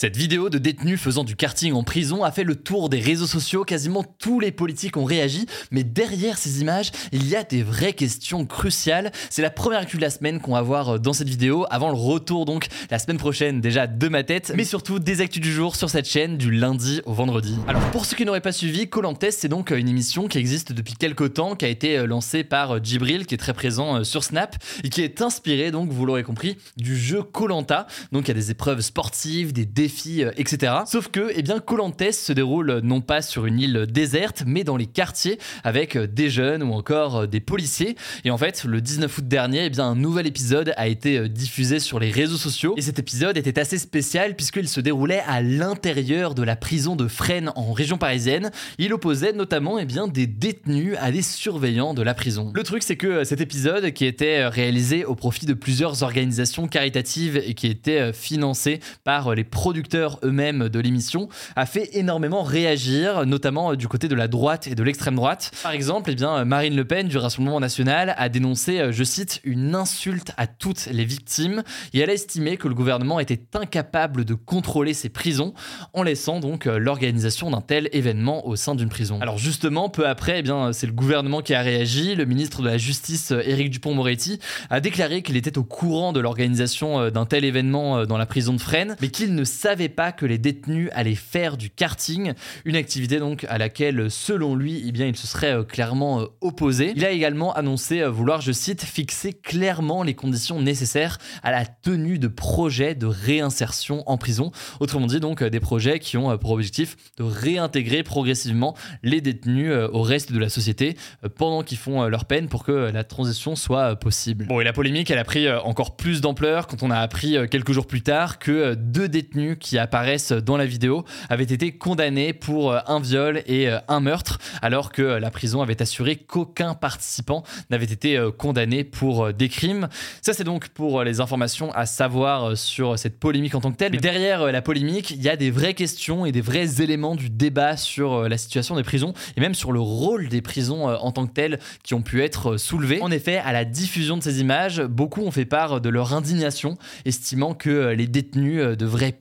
Cette vidéo de détenus faisant du karting en prison a fait le tour des réseaux sociaux, quasiment tous les politiques ont réagi, mais derrière ces images, il y a des vraies questions cruciales. C'est la première actu de la semaine qu'on va voir euh, dans cette vidéo, avant le retour donc la semaine prochaine déjà de ma tête, mais surtout des actus du jour sur cette chaîne du lundi au vendredi. Alors pour ceux qui n'auraient pas suivi, Colantes c'est donc euh, une émission qui existe depuis quelques temps, qui a été euh, lancée par Djibril, qui est très présent sur Snap, et qui est inspiré donc, vous l'aurez compris, du jeu Colanta. Donc il y a des épreuves sportives, des défis euh, etc. Sauf que, eh bien, Colantes se déroule non pas sur une île déserte, mais dans les quartiers avec euh, des jeunes ou encore euh, des policiers. Et en fait, le 19 août dernier, eh bien, un nouvel épisode a été diffusé sur les réseaux sociaux. Et cet épisode était assez spécial puisqu'il se déroulait à l'intérieur de la prison de Fresnes en région parisienne. Il opposait notamment, eh bien, des détenus à des surveillants de la prison. Le truc, c'est que cet épisode, qui était réalisé au profit de plusieurs organisations caritatives et qui était financé par les producteurs eux-mêmes de l'émission, a fait énormément réagir, notamment euh, du côté de la droite et de l'extrême droite. Par exemple, eh bien, Marine Le Pen du Rassemblement national a dénoncé, euh, je cite, une insulte à toutes les victimes et elle a estimé que le gouvernement était incapable de contrôler ses prisons en laissant donc euh, l'organisation d'un tel événement au sein d'une prison. Alors justement, peu après, eh bien, c'est le gouvernement qui a réagi. Le ministre de la Justice, Éric Dupont-Moretti, a déclaré qu'il était au courant de l'organisation d'un tel événement dans la prison de Fresnes, mais qu'il ne savait pas que les détenus allaient faire du karting, une activité donc à laquelle, selon lui, eh bien, il se serait euh, clairement euh, opposé. Il a également annoncé euh, vouloir, je cite, fixer clairement les conditions nécessaires à la tenue de projets de réinsertion en prison. Autrement dit, donc, des projets qui ont pour objectif de réintégrer progressivement les détenus au reste de la société pendant qu'ils font leur peine pour que la transition soit possible. Bon, et la polémique, elle a pris encore plus d'ampleur quand on a appris quelques jours plus tard que deux détenus qui apparaissent dans la vidéo avaient été condamnés pour euh, un viol et euh, un meurtre, alors que la prison avait assuré qu'aucun participant n'avait été euh, condamné pour des crimes. Ça, c'est donc pour les informations à savoir sur cette polémique en tant que telle. Derrière la polémique, il y a des vraies questions et des vrais éléments du débat sur la situation des prisons et même sur le rôle des prisons en tant que telles qui ont pu être soulevés. En effet, à la diffusion de ces images, beaucoup ont fait part de leur indignation, estimant que les détenus devraient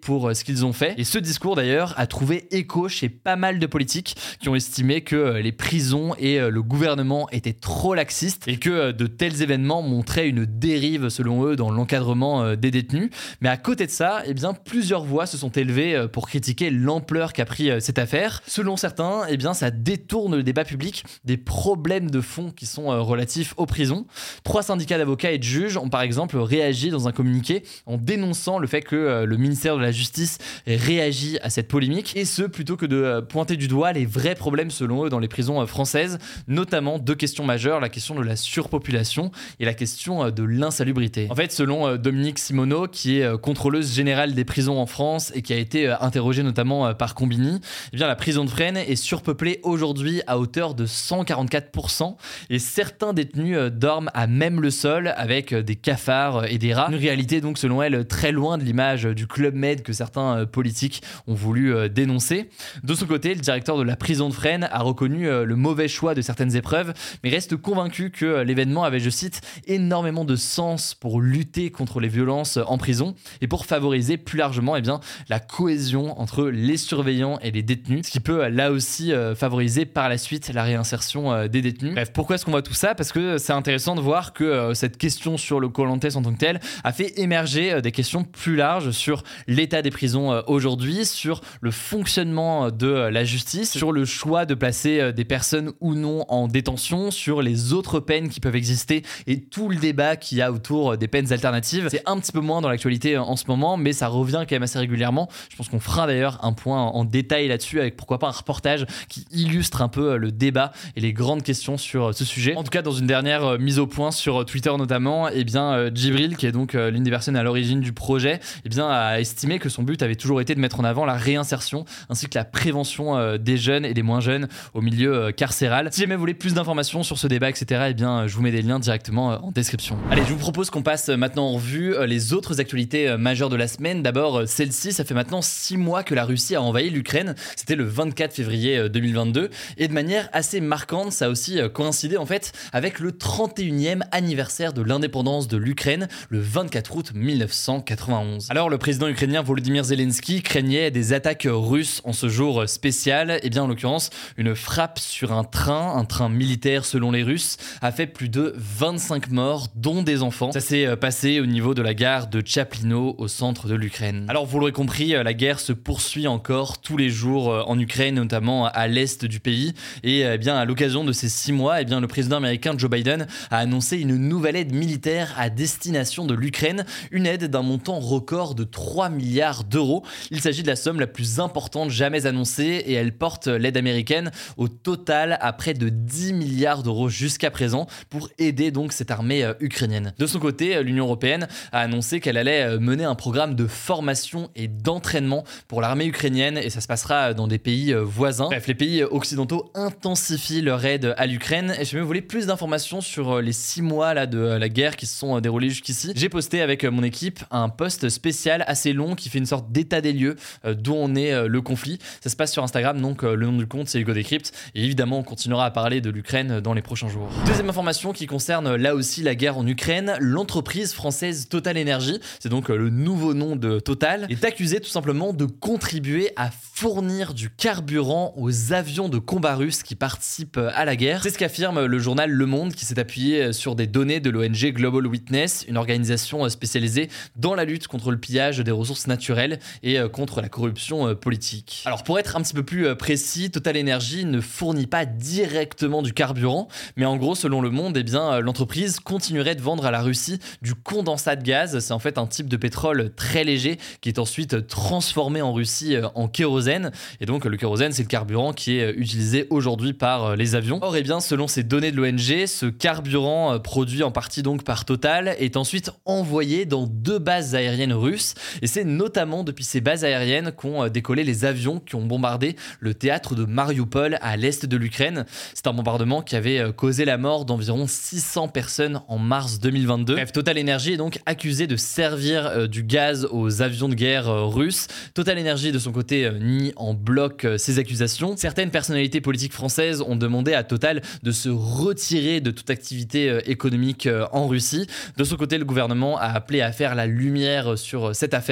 pour euh, ce qu'ils ont fait. Et ce discours d'ailleurs a trouvé écho chez pas mal de politiques qui ont estimé que euh, les prisons et euh, le gouvernement étaient trop laxistes et que de tels événements montraient une dérive selon eux dans l'encadrement des détenus. Mais à côté de ça, eh bien, plusieurs voix se sont élevées pour critiquer l'ampleur qu'a pris cette affaire. Selon certains, eh bien, ça détourne le débat public des problèmes de fond qui sont relatifs aux prisons. Trois syndicats d'avocats et de juges ont par exemple réagi dans un communiqué en dénonçant le fait que le ministère de la Justice réagit à cette polémique, et ce plutôt que de euh, pointer du doigt les vrais problèmes selon eux dans les prisons euh, françaises, notamment deux questions majeures, la question de la surpopulation et la question euh, de l'insalubrité. En fait, selon Dominique Simoneau, qui est contrôleuse générale des prisons en France et qui a été interrogée notamment par Combini, eh la prison de Fresnes est surpeuplée aujourd'hui à hauteur de 144% et certains détenus dorment à même le sol avec des cafards et des rats. Une réalité donc selon elle très loin de l'image du Club Med que certains euh, politiques ont voulu euh, dénoncer. De son côté, le directeur de la prison de Fresnes a reconnu euh, le mauvais choix de certaines épreuves, mais reste convaincu que l'événement avait, je cite, énormément de sens pour lutter contre les violences en prison et pour favoriser plus largement eh bien, la cohésion entre les surveillants et les détenus, ce qui peut là aussi favoriser par la suite la réinsertion des détenus. Bref, pourquoi est-ce qu'on voit tout ça? Parce que c'est intéressant de voir que cette question sur le Colantes en tant que tel a fait émerger des questions plus larges sur l'état des prisons aujourd'hui, sur le fonctionnement de la justice, sur le choix de placer des personnes ou non en détention, sur les autres peines qui peuvent exister et tout le débat qu'il y a autour des peines alternatives. C'est un petit peu moins dans l'actualité en ce moment, mais ça revient quand même assez régulièrement. Je pense qu'on fera d'ailleurs un point en détail là-dessus avec pourquoi pas un reportage qui illustre un peu le débat et les grandes questions sur ce sujet. En tout cas, dans une dernière mise au point sur Twitter notamment, eh bien, Djibril, qui est donc l'une des personnes à l'origine du projet, eh bien, a estimé que son but avait toujours été de mettre en avant la réinsertion ainsi que la prévention des jeunes et des moins jeunes au milieu carcéral. Si jamais vous voulez plus d'informations sur ce débat, etc., eh bien, je vous mets des liens directement en description. Allez, je vous propose qu'on passe maintenant en revue les autres actualités majeures de la semaine. D'abord, celle-ci, ça fait maintenant six mois que la Russie a envahi l'Ukraine. C'était le 24 février 2022. Et de manière assez marquante, ça a aussi coïncidé en fait avec le 31e anniversaire de l'indépendance de l'Ukraine, le 24 août 1991. Alors, le président ukrainien Volodymyr Zelensky craignait des attaques russes en ce jour spécial. Et eh bien, en l'occurrence, une frappe sur un train, un train militaire selon les Russes, a fait plus de 25 morts, dont des enfants. Ça s'est passé au niveau de la gare de Chaplino au centre de l'Ukraine. Alors vous l'aurez compris, la guerre se poursuit encore tous les jours en Ukraine, notamment à l'est du pays. Et eh bien à l'occasion de ces six mois, eh bien le président américain Joe Biden a annoncé une nouvelle aide militaire à destination de l'Ukraine, une aide d'un montant record de 3 milliards d'euros. Il s'agit de la somme la plus importante jamais annoncée et elle porte l'aide américaine au total à près de 10 milliards d'euros jusqu'à présent pour aider donc cette armée euh, ukrainienne. De son côté, euh, l'Union européenne a annoncé qu'elle allait euh, mener un programme de formation et d'entraînement pour l'armée ukrainienne et ça se passera dans des pays voisins. Bref, les pays occidentaux intensifient leur aide à l'Ukraine et je vous voulez plus d'informations sur les six mois là, de la guerre qui se sont déroulés jusqu'ici. J'ai posté avec mon équipe un post spécial assez long qui fait une sorte d'état des lieux d'où en est le conflit. Ça se passe sur Instagram, donc le nom du compte c'est Hugo Decrypt et évidemment on continuera à parler de l'Ukraine dans les prochains jours. Deuxième information qui concerne là aussi la guerre en Ukraine, l'entreprise française Total Energy, c'est donc le nouveau nom de Total, est accusée tout simplement de contribuer à fournir du carburant aux avions de combat russes qui participent à la guerre. C'est ce qu'affirme le journal Le Monde qui s'est appuyé sur des données de l'ONG Global Witness, une organisation spécialisée dans la lutte contre le pillage des ressources naturelles et contre la corruption politique. Alors pour être un petit peu plus précis, Total Energy ne fournit pas directement du carburant, mais en gros, selon le monde, eh bien, euh, l'entreprise continuerait de vendre à la Russie du condensat de gaz. C'est en fait un type de pétrole très léger qui est ensuite transformé en Russie euh, en kérosène. Et donc, le kérosène, c'est le carburant qui est euh, utilisé aujourd'hui par les avions. Or, eh bien, selon ces données de l'ONG, ce carburant produit en partie donc par Total est ensuite envoyé dans deux bases aériennes russes. Et c'est notamment depuis ces bases aériennes qu'ont décollé les avions qui ont bombardé le théâtre de Mariupol à l'est de l'Ukraine. C'est un bombardement qui avait causé la mort d'environ 600 personnes en mars 2022. Bref, Total Energy est donc accusé de servir euh, du gaz aux avions de guerre euh, russes. Total Energy, de son côté, euh, nie en bloc ces accusations. Certaines personnalités politiques françaises ont demandé à Total de se retirer de toute activité économique en Russie. De son côté, le gouvernement a appelé à faire la lumière sur cette affaire.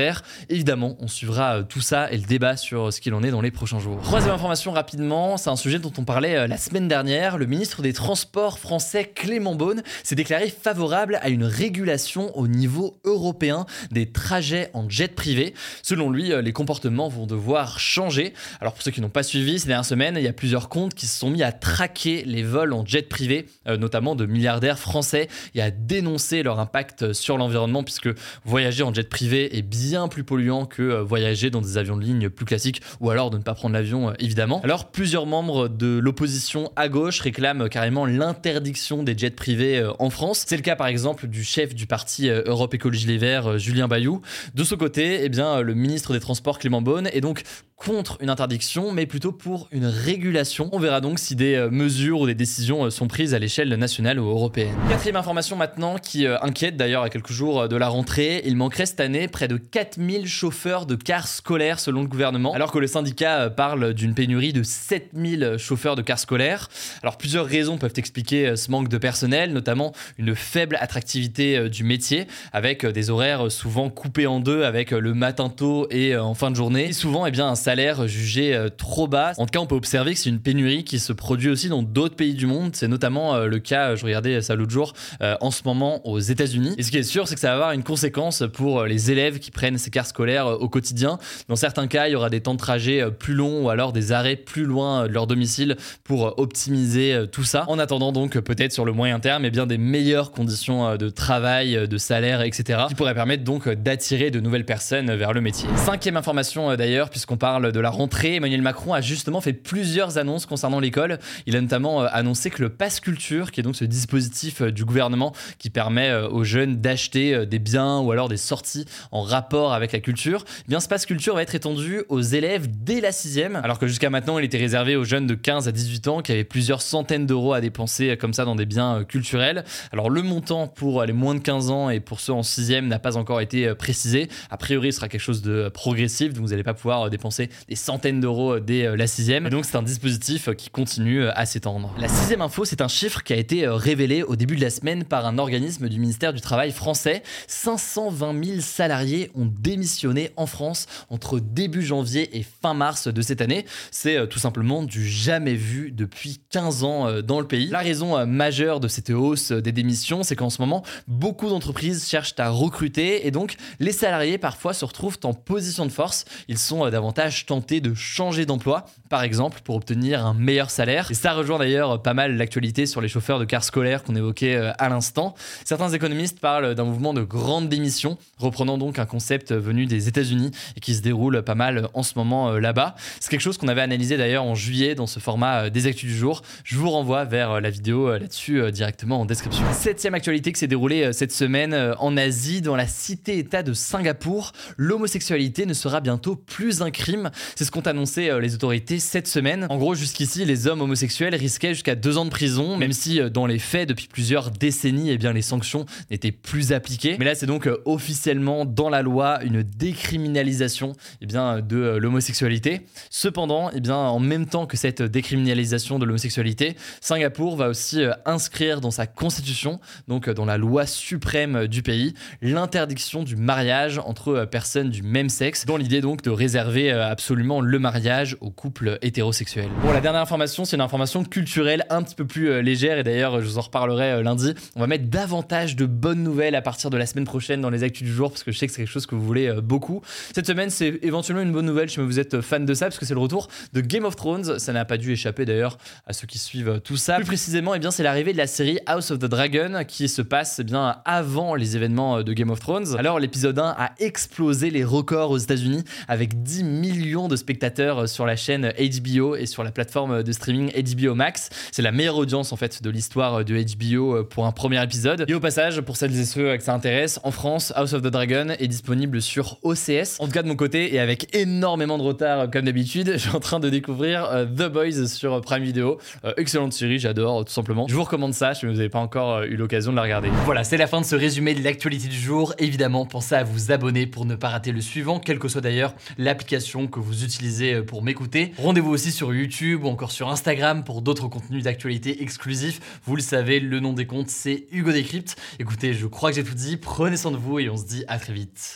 Évidemment, on suivra tout ça et le débat sur ce qu'il en est dans les prochains jours. Troisième information rapidement, c'est un sujet dont on parlait la semaine dernière. Le ministre des Transports français Clément Beaune s'est déclaré favorable à une régulation au niveau européen des trajets en jet privé. Selon lui, euh, les comportements vont devoir changer. Alors pour ceux qui n'ont pas suivi ces dernières semaines, il y a plusieurs comptes qui se sont mis à traquer les vols en jet privé, euh, notamment de milliardaires français, et à dénoncer leur impact sur l'environnement, puisque voyager en jet privé est bien plus polluant que euh, voyager dans des avions de ligne plus classiques, ou alors de ne pas prendre l'avion évidemment. Alors plusieurs membres de l'opposition à gauche réclament carrément l'interdiction des jets privés euh, en France. C'est le cas par exemple du chef du parti euh, Europe Écologie Les Verts, euh, Julien Bayou. De son côté, eh bien, le ministre des Transports Clément Beaune est donc contre une interdiction, mais plutôt pour une régulation. On verra donc si des mesures ou des décisions sont prises à l'échelle nationale ou européenne. Quatrième information maintenant qui inquiète d'ailleurs à quelques jours de la rentrée, il manquerait cette année près de 4000 chauffeurs de cars scolaires selon le gouvernement, alors que le syndicat parle d'une pénurie de 7000 chauffeurs de cars scolaires. Alors plusieurs raisons peuvent expliquer ce manque de personnel, notamment une faible attractivité euh, du métier, avec euh, des horaires souvent coupés en deux, avec euh, le matin tôt et en fin de journée, et souvent eh bien, un salaire jugé trop bas. En tout cas, on peut observer que c'est une pénurie qui se produit aussi dans d'autres pays du monde. C'est notamment le cas, je regardais ça l'autre jour, en ce moment aux États-Unis. Et ce qui est sûr, c'est que ça va avoir une conséquence pour les élèves qui prennent ces cars scolaires au quotidien. Dans certains cas, il y aura des temps de trajet plus longs ou alors des arrêts plus loin de leur domicile pour optimiser tout ça. En attendant donc peut-être sur le moyen terme, et eh bien des meilleures conditions de travail, de salaire, etc. qui pourraient permettre donc d'attirer de nouvelles personnes vers le métier. Cinquième information d'ailleurs, puisqu'on parle de la rentrée, Emmanuel Macron a justement fait plusieurs annonces concernant l'école. Il a notamment annoncé que le Pass Culture, qui est donc ce dispositif du gouvernement qui permet aux jeunes d'acheter des biens ou alors des sorties en rapport avec la culture, eh bien ce Pass Culture va être étendu aux élèves dès la sixième, alors que jusqu'à maintenant il était réservé aux jeunes de 15 à 18 ans qui avaient plusieurs centaines d'euros à dépenser comme ça dans des biens culturels. Alors le montant pour les moins de 15 ans et pour ceux en sixième n'a pas encore été précisé. A priori, ce sera quelque chose de progressif, donc vous n'allez pas pouvoir dépenser des centaines d'euros dès la sixième. Et donc c'est un dispositif qui continue à s'étendre. La sixième info, c'est un chiffre qui a été révélé au début de la semaine par un organisme du ministère du Travail français. 520 000 salariés ont démissionné en France entre début janvier et fin mars de cette année. C'est euh, tout simplement du jamais vu depuis 15 ans euh, dans le pays. La raison euh, majeure de cette hausse des démissions, c'est qu'en ce moment, beaucoup d'entreprises cherchent à recruter et donc les salariés parfois se retrouvent en position de force. Ils sont davantage tentés de changer d'emploi, par exemple, pour obtenir un meilleur salaire. Et ça rejoint d'ailleurs pas mal l'actualité sur les chauffeurs de cars scolaires qu'on évoquait à l'instant. Certains économistes parlent d'un mouvement de grande démission, reprenant donc un concept venu des États-Unis et qui se déroule pas mal en ce moment euh, là-bas. C'est quelque chose qu'on avait analysé d'ailleurs en juillet dans ce format euh, des actus du jour. Je vous renvoie vers euh, la vidéo là-dessus directement en description. Septième actualité qui s'est déroulée cette semaine en Asie, dans la cité-État de Singapour. L'homosexualité ne sera bientôt plus un crime. C'est ce qu'ont annoncé les autorités cette semaine. En gros, jusqu'ici, les hommes homosexuels risquaient jusqu'à deux ans de prison, même si dans les faits, depuis plusieurs décennies, eh bien, les sanctions n'étaient plus appliquées. Mais là, c'est donc officiellement dans la loi une décriminalisation eh bien, de euh, l'homosexualité. Cependant, eh bien, en même temps que cette décriminalisation de l'homosexualité, Singapour va aussi euh, inscrire dans sa constitution, donc euh, dans la loi suprême du pays, l'interdiction du mariage entre personnes du même sexe, dans l'idée donc de réserver absolument le mariage aux couples hétérosexuels. Bon, la dernière information, c'est une information culturelle un petit peu plus légère, et d'ailleurs, je vous en reparlerai lundi. On va mettre davantage de bonnes nouvelles à partir de la semaine prochaine dans les actus du jour, parce que je sais que c'est quelque chose que vous voulez beaucoup. Cette semaine, c'est éventuellement une bonne nouvelle si vous êtes fan de ça, parce que c'est le retour de Game of Thrones. Ça n'a pas dû échapper d'ailleurs à ceux qui suivent tout ça. Plus précisément, eh bien, c'est l'arrivée de la série House of the Dragon qui se passe eh bien, avant les événements de Game of Thrones. Alors, l'épisode 1 a explosé les records aux États-Unis avec 10 millions de spectateurs sur la chaîne HBO et sur la plateforme de streaming HBO Max. C'est la meilleure audience en fait de l'histoire de HBO pour un premier épisode. Et au passage, pour celles et ceux que ça intéresse, en France, House of the Dragon est disponible sur OCS. En tout cas, de mon côté, et avec énormément de retard comme d'habitude, je suis en train de découvrir euh, The Boys sur Prime Video. Euh, excellente série, j'adore tout simplement. Je vous recommande ça si vous n'avez pas encore euh, eu l'occasion de la regarder. Voilà, c'est la fin de ce résumé de l'actualité du jour. Évidemment, pensez à vous abonner pour ne pas rater le suivant, quelle que soit d'ailleurs l'application que vous utilisez pour m'écouter. Rendez-vous aussi sur YouTube ou encore sur Instagram pour d'autres contenus d'actualité exclusifs. Vous le savez, le nom des comptes, c'est Hugo Décrypte. Écoutez, je crois que j'ai tout dit. Prenez soin de vous et on se dit à très vite.